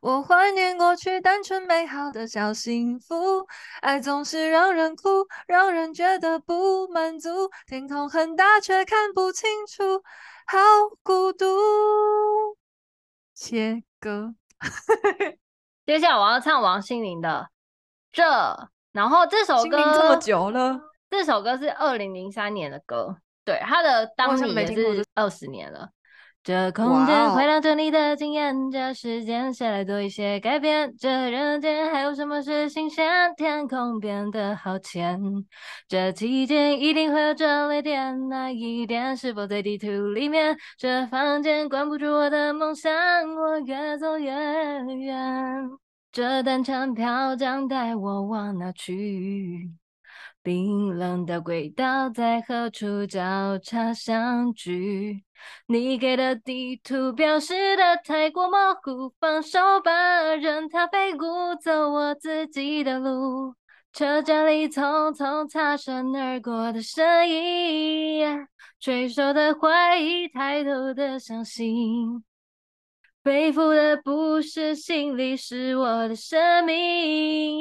S2: 我怀念过去单纯美好的小幸福，爱总是让人哭，让人觉得不满足。天空很大却看不清楚，好孤独。切歌，
S1: 接下来我要唱王心凌的这，然后这首歌
S2: 这么久了，
S1: 这首歌是二零零三年的歌，对，他的当年也是二十年了。这空间会让着你的经验，这时间谁来做一些改变？这人间还有什么是新鲜？天空变得好浅，这期间一定会有转捩点，那一点是否在地图里面？这房间关不住我的梦想，我越走越远。这单程票将带我往哪去？冰冷的轨道在何处交叉相聚？你给的地图表示的太过模糊，放手吧，任它飞舞，走我自己的路。车站里匆匆擦身而过的身影，垂手的怀疑，抬头的相信。背负的不是行李，是我的生命。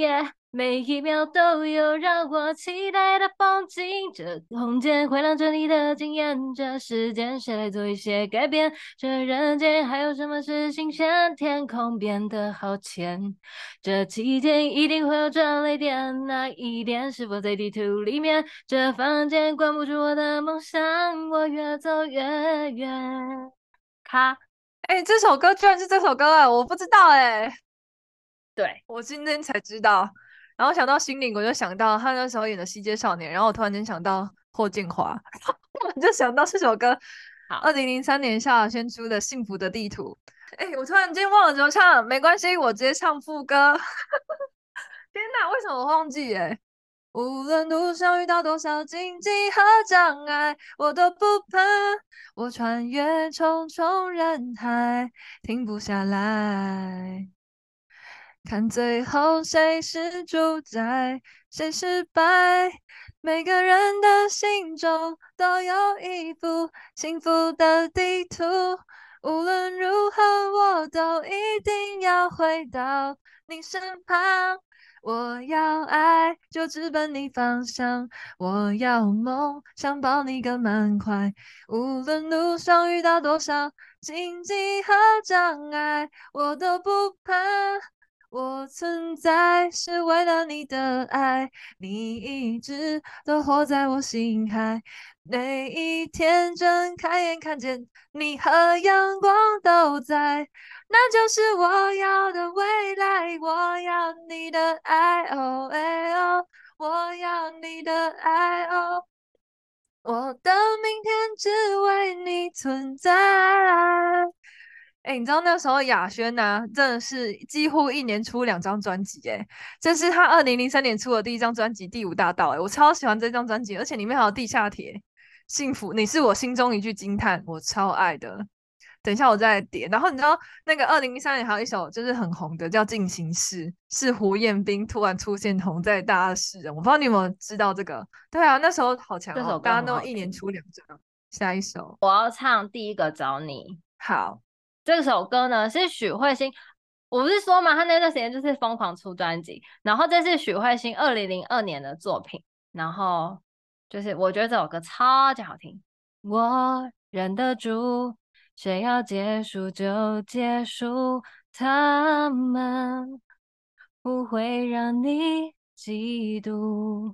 S1: 每一秒都有让我期待的风景，这空间会让着你的惊艳，这时间谁来做一些改变？这人间还有什么是新鲜？天空变得好浅，这期间一定会有转泪点，那一点是否在地图里面？这房间关不住我的梦想，我越走越远。卡，
S2: 哎、欸，这首歌居然是这首歌啊！我不知道哎、欸，
S1: 对，
S2: 我今天才知道。然后想到心灵，我就想到他那时候演的《西街少年》，然后我突然间想到霍建华，我 就想到这首歌，二零零三年萧亚轩出的《幸福的地图》。哎，我突然间忘了怎么唱，没关系，我直接唱副歌。天哪，为什么我忘记？哎，无论路上遇到多少荆棘和障碍，我都不怕。我穿越重重人海，停不下来。看最后谁是主宰，谁失败？每个人的心中都有一幅幸福的地图。无论如何，我都一定要回到你身旁。我要爱，就直奔你方向。我要梦，想抱你更满怀。无论路上遇到多少荆棘和障碍，我都不怕。我存在是为了你的爱，你一直都活在我心海。每一天睁开眼看见你和阳光都在，那就是我要的未来。我要你的爱，哦哎哦，我要你的爱，哦，我的明天只为你存在。哎、欸，你知道那时候雅轩呐，真的是几乎一年出两张专辑，哎，这是他二零零三年出的第一张专辑《第五大道》，哎，我超喜欢这张专辑，而且里面还有《地下铁》《幸福》，你是我心中一句惊叹，我超爱的。等一下我再点。然后你知道那个二零零三年还有一首就是很红的，叫《进行式》，是胡彦斌突然出现红在大家世人，我不知道你有没有知道这个？对啊，那时候好强，这首大家都一年出两张。下一首，
S1: 我要唱第一个找你，
S2: 好。
S1: 这首歌呢是许慧欣，我不是说嘛，他那段时间就是疯狂出专辑，然后这是许慧欣二零零二年的作品，然后就是我觉得这首歌超级好听。我忍得住，谁要结束就结束，他们不会让你嫉妒。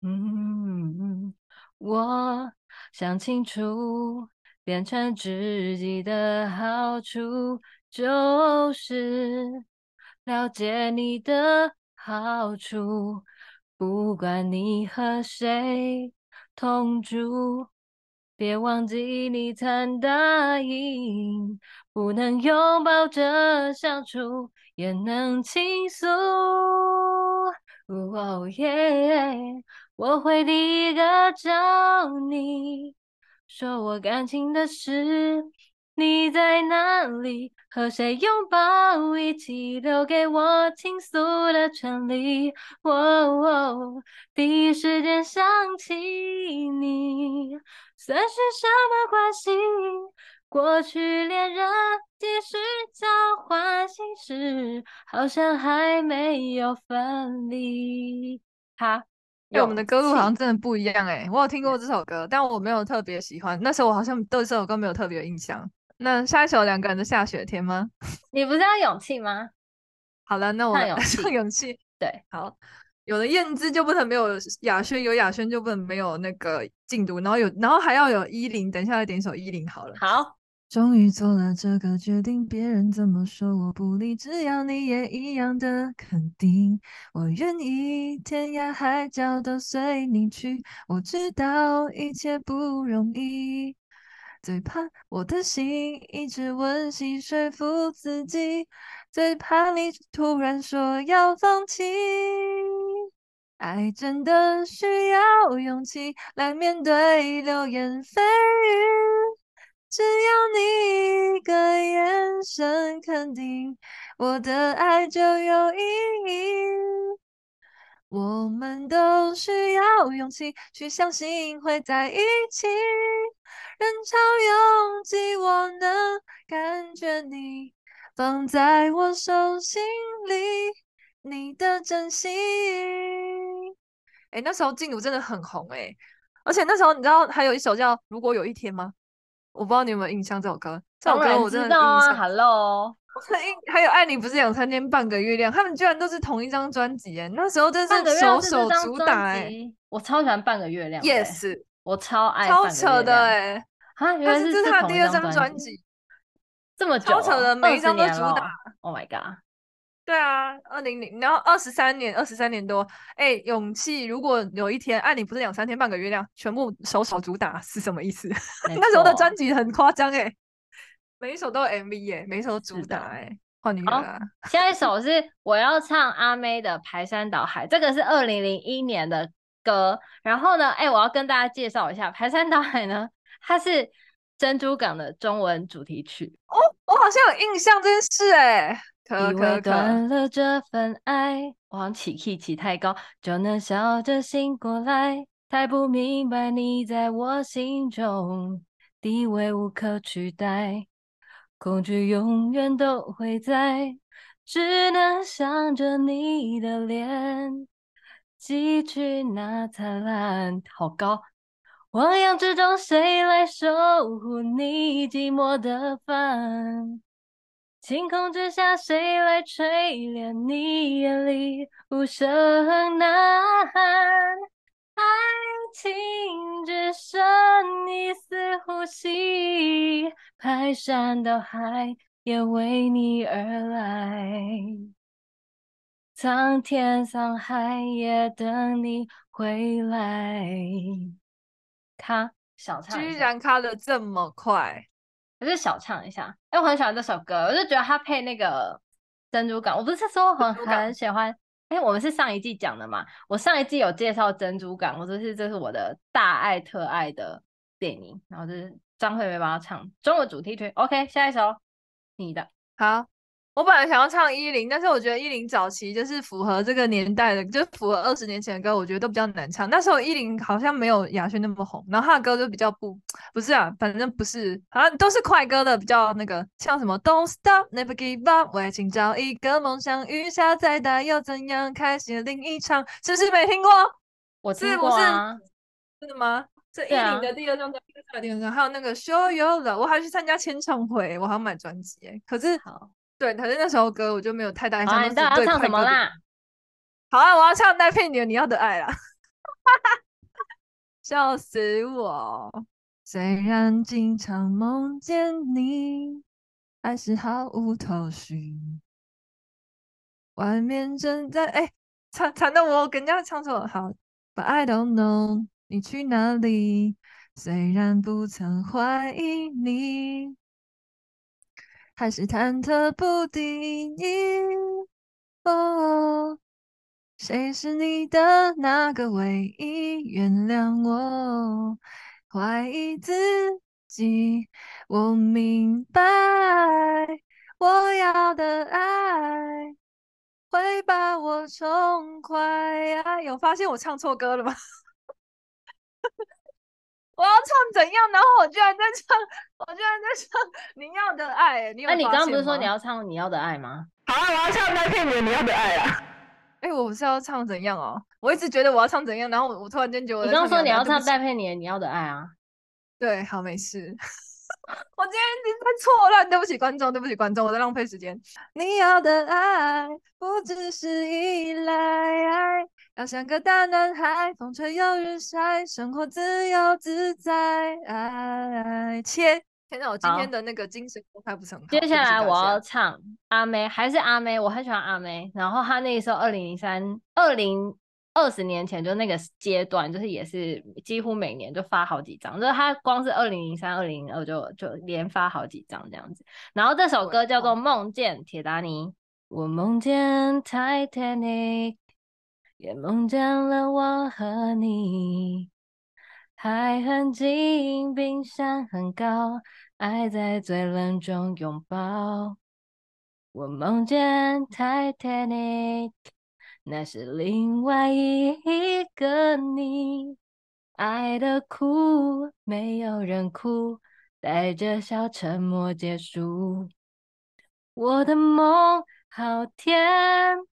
S1: 嗯，我想清楚。变成知己的好处就是了解你的好处，不管你和谁同住，别忘记你曾答应，不能拥抱着相处，也能倾诉。哦耶，我会第一个找你。说我感情的事，你在哪里？和谁拥抱一起，留给我倾诉的权利。哦，第一时间想起你，算是什么关系？过去恋人继续交换心事，好像还没有分离。好。
S2: 因为我们的歌路好像真的不一样哎、欸，我有听过这首歌，但我没有特别喜欢。那时候我好像对这首歌没有特别印象。那下一首两个人的下雪天吗？
S1: 你不是要勇气吗？
S2: 好了，那我唱 勇气。勇气
S1: 对，
S2: 好，有了燕姿就不能没有雅轩，有雅轩就不能没有那个静读，然后有，然后还要有依林。等一下来点一首依林好了。
S1: 好。
S2: 终于做了这个决定，别人怎么说我不理，只要你也一样的肯定，我愿意天涯海角都随你去。我知道一切不容易，最怕我的心一直温习说服自己，最怕你突然说要放弃。爱真的需要勇气来面对流言蜚语。只要你一个眼神肯定，我的爱就有意义。我们都需要勇气去相信会在一起。人潮拥挤，我能感觉你放在我手心里，你的真心。哎，那时候静茹真的很红哎，而且那时候你知道还有一首叫《如果有一天》吗？我不知道你有没有印象这首歌，这首歌我真的印象。知道啊
S1: ，Hello，
S2: 还有爱你不是两三天半个月亮，他们居然都是同一张专辑哎，那时候真是首首主打哎，
S1: 我超喜欢半个月亮
S2: ，Yes，
S1: 我超爱，
S2: 超扯的哎，
S1: 啊，原来是
S2: 这是他第二张专辑，
S1: 这么久，
S2: 超扯的，每一张都主打
S1: ，Oh my god，
S2: 对啊，二零零，然后二十三年，二十三年多，哎，勇气，如果有一天，爱你不是两三天半个月亮，全部首首主打是什么意思？那时候的专辑很夸张哎，每一首都有 MV 哎，每一首主打哎，换你了。
S1: 下一首 是我要唱阿妹的《排山倒海》，这个是二零零一年的歌。然后呢，哎，我要跟大家介绍一下《排山倒海》呢，它是珍珠港的中文主题曲。
S2: 哦，我好像有印象这件事哎。
S1: 以为断了这份爱，往起 key 起太高就能笑着醒过来，太不明白你在我心中地位无可取代，恐惧永远都会在，只能想着你的脸，汲取那灿烂。好高，汪洋之中谁来守护你寂寞的帆？晴空之下，谁来淬炼你眼里无声呐喊？爱情只剩一丝呼吸，排山倒海也为你而来，苍天桑海也等你回来。卡，小唱，
S2: 居然卡得这么快！
S1: 我就小唱一下，因为我很喜欢这首歌，我就觉得它配那个珍珠港。我不是说很很喜欢，哎，我们是上一季讲的嘛？我上一季有介绍珍珠港，我说是这是我的大爱特爱的电影，然后就是张惠妹帮他唱中文主题曲。OK，下一首你的，
S2: 好。我本来想要唱依林，但是我觉得依林早期就是符合这个年代的，就符合二十年前的歌，我觉得都比较难唱。那时候依林好像没有亚轩那么红，然后他的歌就比较不不是啊，反正不是，好像都是快歌的，比较那个像什么 Don't Stop Never Give Up，为情找一个梦想，雨下再大又怎样，开启另一场，是不是没听过？
S1: 我听过啊，
S2: 真的吗？这依林的第二张专辑，第二张还有那个 Show You Love，我还去参加签唱会，我还要买专辑哎，可是好。对，反正那首歌我就没有太大印象。
S1: 啊、你到底要唱什么啦？
S2: 好啊，我要唱《戴佩妮的你要的爱》啦！笑死我！虽然经常梦见你，还是毫无头绪。外面正在哎，惨惨的我跟人家唱错。好，But I don't know 你去哪里？虽然不曾怀疑你。还是忐忑不定，哦，谁是你的那个唯一？原谅我怀疑自己，我明白，我要的爱会把我宠坏。有发现我唱错歌了吗？我要唱怎样？然后我居然在唱，我居然在唱你要的爱。你有？那
S1: 你刚刚不是说你要唱你要的爱吗？
S2: 好啊，我要唱那片你你要的爱啊。哎，我不是要唱怎样哦？我一直觉得我要唱怎样，然后我，我突然间觉得你
S1: 刚刚说你要唱戴佩妮你要的爱啊。
S2: 对，好，没事。我今天已经在错乱，对不起观众，对不起观众，我在浪费时间。你要的爱不只是依赖。要像个大男孩，风吹又日晒，生活自由自在。爱切，天哪！我今天的那个精神都快不成。
S1: 接下来我要唱阿妹，还是阿妹，我很喜欢阿妹。然后她那时候二零零三、二零二十年前就那个阶段，就是也是几乎每年就发好几张，就是她光是二零零三、二零零二就就连发好几张这样子。然后这首歌叫做《梦见铁达尼》，我梦见 Titanic。也梦见了我和你，海很近，冰山很高，爱在最冷中拥抱。我梦见 Titanic，那是另外一个你。爱的哭，没有人哭，带着笑沉默结束。我的梦好甜。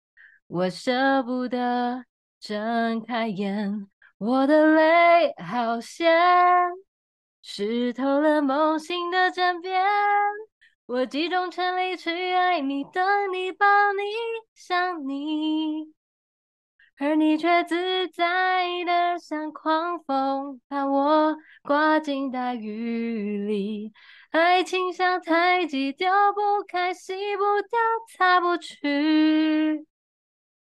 S1: 我舍不得睁开眼，我的泪好咸，湿透了梦醒的枕边。我集中全力去爱你，等你，抱你，想你，而你却自在的像狂风，把我刮进大雨里。爱情像太极，丢不开，洗不掉，擦不去。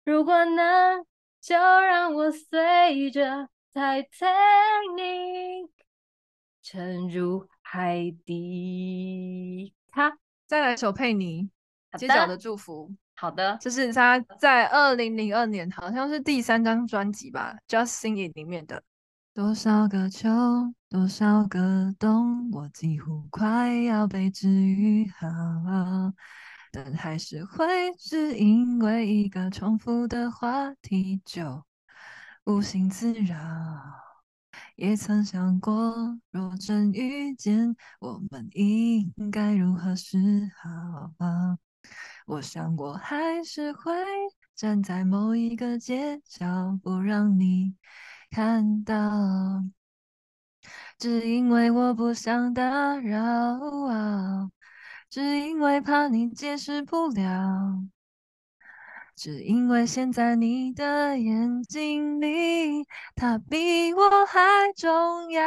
S1: 如果能，就让我随着 Titanic 沉入海底。好，
S2: 再来首佩妮《街角的祝福》。
S1: 好的，
S2: 这是他在二零零二年，好像是第三张专辑吧，《Just Sing It》里面的。多少个秋，多少个冬，我几乎快要被治愈好，但还是会只因为一个重复的话题就无心自扰。也曾想过，若真遇见，我们应该如何是好？我想我还是会站在某一个街角，不让你看到，只因为我不想打扰，只因为怕你解释不了，只因为现在你的眼睛里，他比我还重要，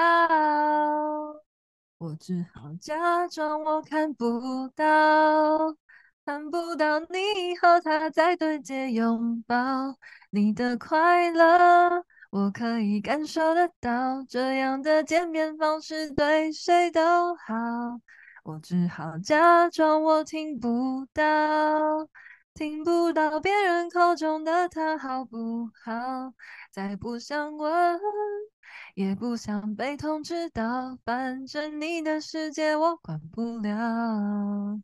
S2: 我只好假装我看不到。看不到你和他在对街拥抱，你的快乐我可以感受得到。这样的见面方式对谁都好，我只好假装我听不到，听不到别人口中的他好不好？再不想问，也不想被通知到，反正你的世界我管不了。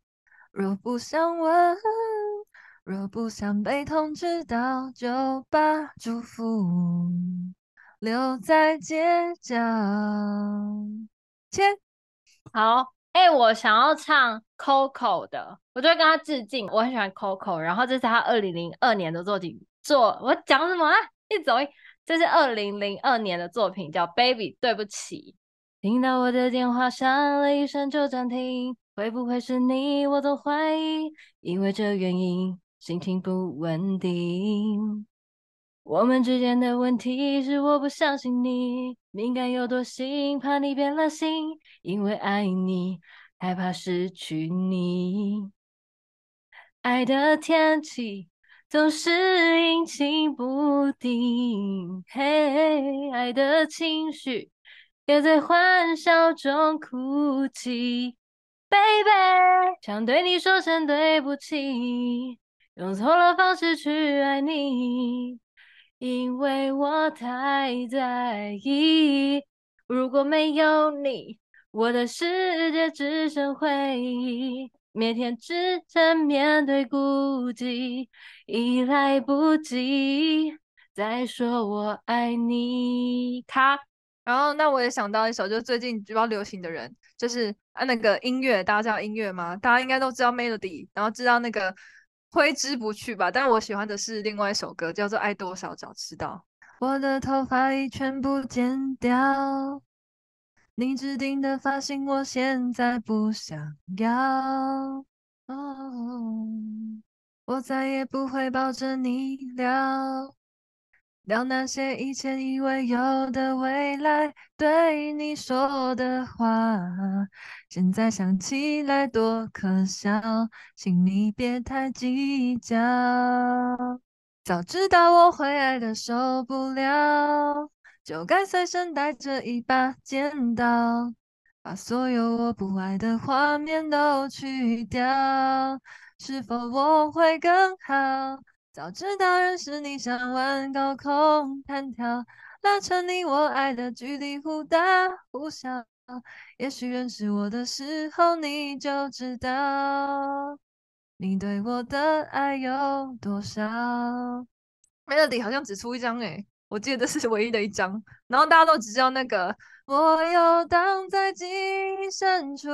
S2: 若不想问，若不想被通知到，就把祝福留在街角。切，
S1: 好，哎、我想要唱 Coco 的，我就会跟他致敬。我很喜欢 Coco，然后这是他二零零二年的作品。做我讲什么啊？一走一，这是二零零二年的作品，叫 Baby，对不起。听到我的电话响了一声就暂停。会不会是你？我都怀疑，因为这原因心情不稳定。我们之间的问题是我不相信你，敏感又多心，怕你变了心，因为爱你，害怕失去你。爱的天气总是阴晴不定，嘿，爱的情绪也在欢笑中哭泣。Baby，想对你说声对不起，用错了方式去爱你，因为我太在意。如果没有你，我的世界只剩回忆，每天只能面对孤寂，已来不及再说我爱你。卡，
S2: 然后那我也想到一首，就最近比较流行的人，就是。啊，那个音乐，大家知道音乐吗？大家应该都知道 melody，然后知道那个挥之不去吧？但我喜欢的是另外一首歌，叫做《爱多少早知道》。我的头发已全部剪掉，你指定的发型我现在不想要。哦，我再也不会抱着你聊。聊那些以前以为有的未来，对你说的话，现在想起来多可笑，请你别太计较。早知道我会爱得受不了，就该随身带着一把剪刀，把所有我不爱的画面都去掉，是否我会更好？早知道认识你像玩高空弹跳，拉扯你我爱的距离忽大忽小。也许认识我的时候你就知道，你对我的爱有多少。Melody 好像只出一张诶，我记得这是唯一的一张。然后大家都只知道那个，我游荡在记忆深处，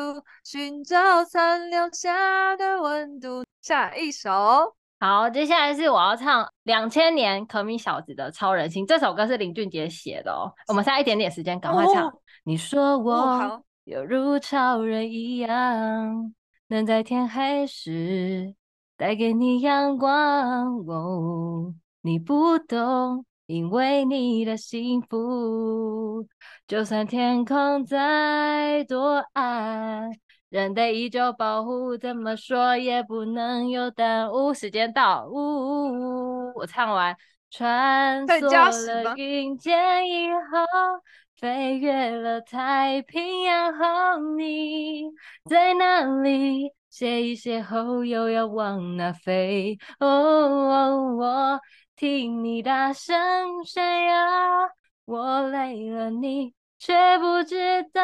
S2: 寻找残留下的温度。下一首。
S1: 好，接下来是我要唱两千年可米小子的《超人心》这首歌是林俊杰写的哦。我们现在一点点时间，赶快唱。哦、你说我犹如超人一样，能在天黑时带给你阳光。哦，你不懂，因为你的幸福，就算天空再多暗，人得依旧保护，怎么说也不能有耽误。时间到，呜呜呜，我唱完。穿梭了云间以后，飞越了太平洋后，你在哪里？歇一歇后又要往哪飞？哦哦，我听你大声炫耀，我累了你却不知道。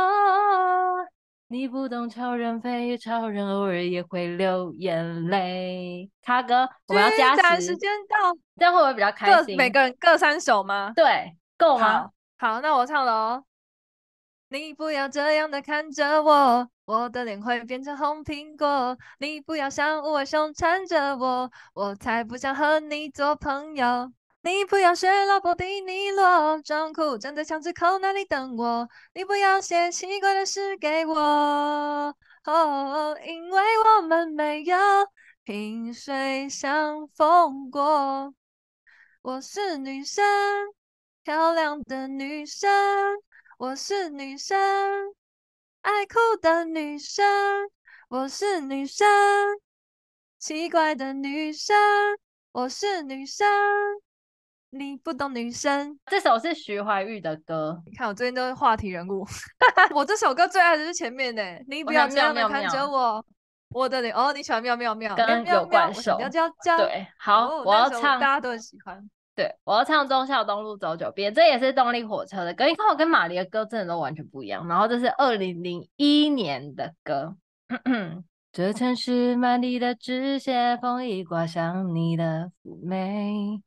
S1: 哦。你不懂超人飞，超人偶尔也会流眼泪。卡哥，我们要加时，时间到，这样会不会比较开心？
S2: 每个人各三首吗？
S1: 对，够吗？
S2: 好，好，那我唱了哦。你不要这样的看着我，我的脸会变成红苹果。你不要像无尾熊缠着我，我才不想和你做朋友。你不要学老伯迪尼罗装酷，站在巷子口那里等我。你不要写奇怪的诗给我，哦，因为我们没有萍水相逢过。我是女生，漂亮的女生，我是女生，爱哭的女生，我是女生，奇怪的女生，我是女生。你不懂女生，
S1: 这首是徐怀钰的歌。
S2: 你看我最近都是话题人物，我这首歌最爱的是前面呢。你不要这样的看着我，我，的脸哦，你喜欢妙妙妙，
S1: 跟有怪兽，
S2: 喵喵喵。
S1: 对，好，哦、我要唱，
S2: 大家都很喜欢。
S1: 对，我要唱《忠孝东路走九遍》，这也是动力火车的歌。你看我跟玛丽的歌真的都完全不一样。然后这是二零零一年的歌。这城市满地的纸屑，风一刮向你的妩媚。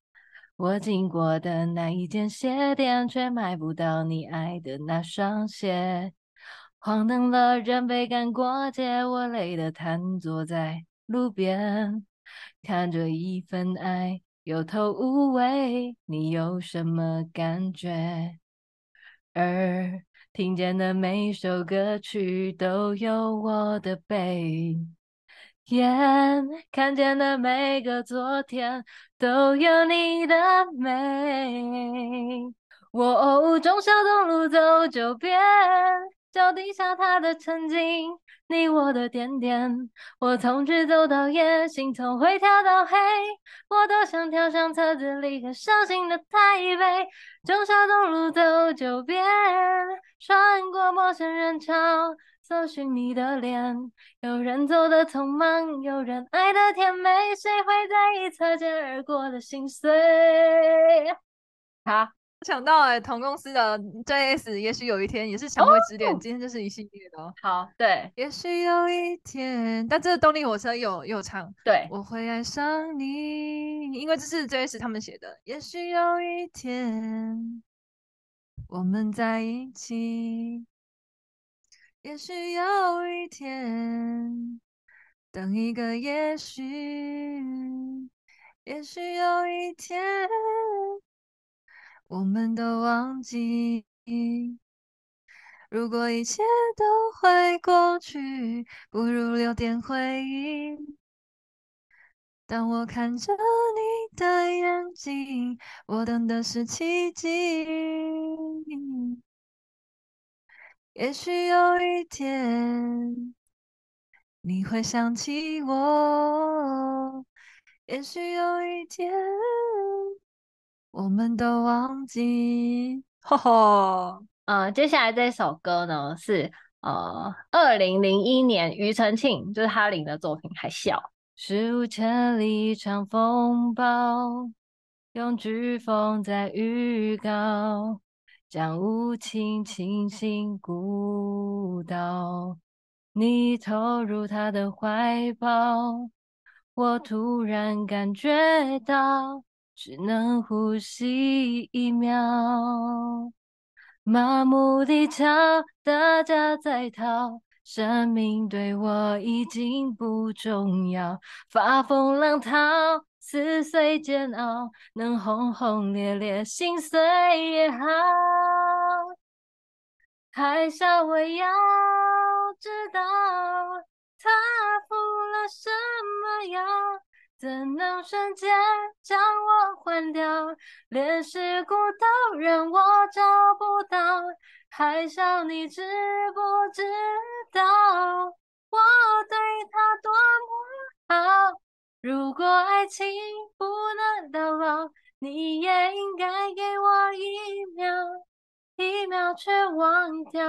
S1: 我经过的那一间鞋店，却买不到你爱的那双鞋。黄灯了，人被赶过街，我累得瘫坐在路边，看着一份爱有头无尾，你有什么感觉？而听见的每首歌曲都有我的背。眼看见的每个昨天都有你的美。我哦，忠孝东路走九遍，脚底下踏的曾经，你我的点点。我从日走到夜，心从灰跳到黑。我多想跳上车子，离开伤心的台北。忠孝东路走九遍，穿过陌生人潮。搜寻你的脸，有人走的匆忙，有人爱的甜美，谁会在意擦肩而过的心碎？好，
S2: 想到哎、欸，同公司的 JS，也许有一天也是蔷薇之恋，今天就是一系列的、哦。
S1: 好，对，
S2: 也许有一天，但这个动力火车有有唱，
S1: 对，
S2: 我会爱上你，因为这是 JS 他们写的。也许有一天，我们在一起。也许有一天，等一个也许，也许有一天，我们都忘记。如果一切都会过去，不如留点回忆。当我看着你的眼睛，我等的是奇迹。也许有一天你会想起我，也许有一天我们都忘记。吼吼，
S1: 呃，接下来这首歌呢是呃，二零零一年庾澄庆就是哈林的作品《海啸》。史无前例一场风暴，用飓风在预告。将无情倾心孤岛，你投入他的怀抱，我突然感觉到只能呼吸一秒，麻木地逃，大家在逃，生命对我已经不重要，发疯浪涛。撕碎煎熬，能轰轰烈烈，心碎也好。还笑我要知道他服了什么药，怎能瞬间将我换掉？连尸故都让我找不到，还啸你知不知道我对他多么好？如果爱情不能到老，你也应该给我一秒，一秒却忘掉。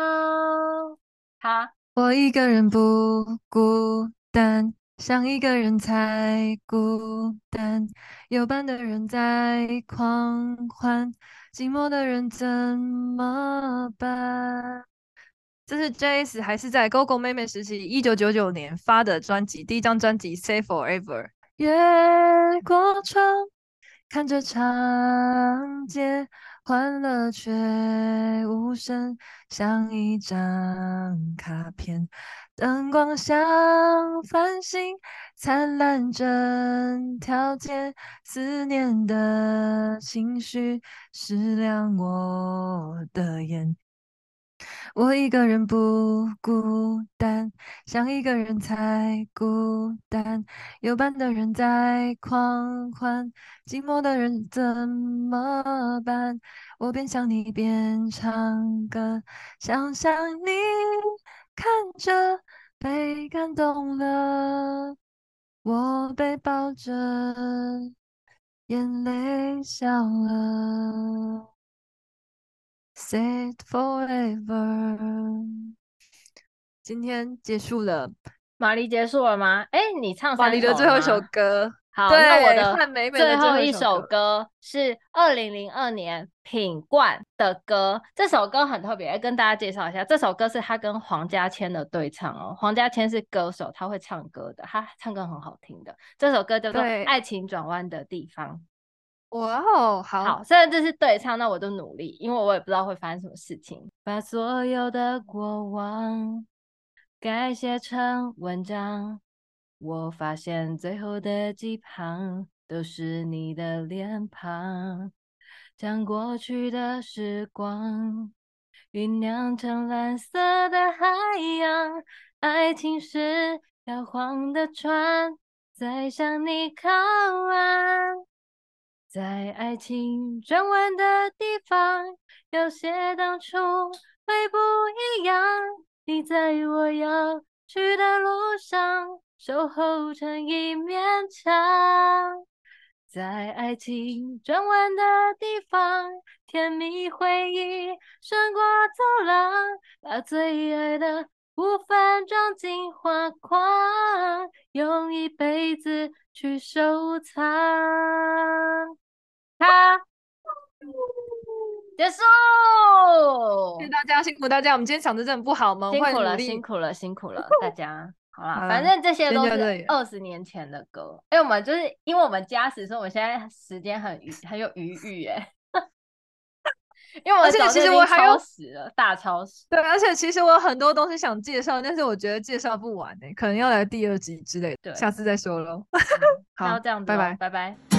S1: 好，
S2: 我一个人不孤单，想一个人才孤单。有伴的人在狂欢，寂寞的人怎么办？这是 J.S. 还是在 GoGo 妹妹时期，一九九九年发的专辑，第一张专辑《Say Forever》。越过窗，看着长街，欢乐却无声，像一张卡片。灯光像繁星，灿烂整条街，思念的情绪，湿亮我的眼。我一个人不孤单，想一个人才孤单。有伴的人在狂欢，寂寞的人怎么办？我边想你边唱歌，想象你看着被感动了，我被抱着，眼泪笑了。Say forever。今天结束了，
S1: 玛丽结束了吗？哎，你唱
S2: 玛丽的最后一首歌。
S1: 好，那我的
S2: 美美
S1: 最后一首歌是二零零二年品冠的歌。这首歌很特别，跟大家介绍一下，这首歌是他跟黄家千的对唱哦。黄家千是歌手，他会唱歌的，他唱歌很好听的。这首歌叫做《爱情转弯的地方》。
S2: 哇哦，好，
S1: 好，虽然这是对唱，那我都努力，因为我也不知道会发生什么事情。把所有的过往改写成文章，我发现最后的几行都是你的脸庞，将过去的时光酝酿成蓝色的海洋，爱情是摇晃的船，在向你靠岸。在爱情转弯的地方，有些当初会不一样。你在我要去的路上，守候成一面墙。在爱情转弯的地方，甜蜜回忆胜过走廊，把最爱的部分装进画框，用一辈子去收藏。他结束，
S2: 谢谢大家，辛苦大家。我们今天场子真的不好吗？
S1: 辛苦了，辛苦了，辛苦了，大家。好啦，反正这些都是二十年前的歌。哎，我们就是因为我们加时，所以我们现在时间很余，很有余裕。哎，因为我们其实我还有时了，大超时。
S2: 对，而且其实我有很多东西想介绍，但是我觉得介绍不完呢，可能要来第二集之类的。下次再说喽。好，
S1: 这样子，
S2: 拜拜，
S1: 拜拜。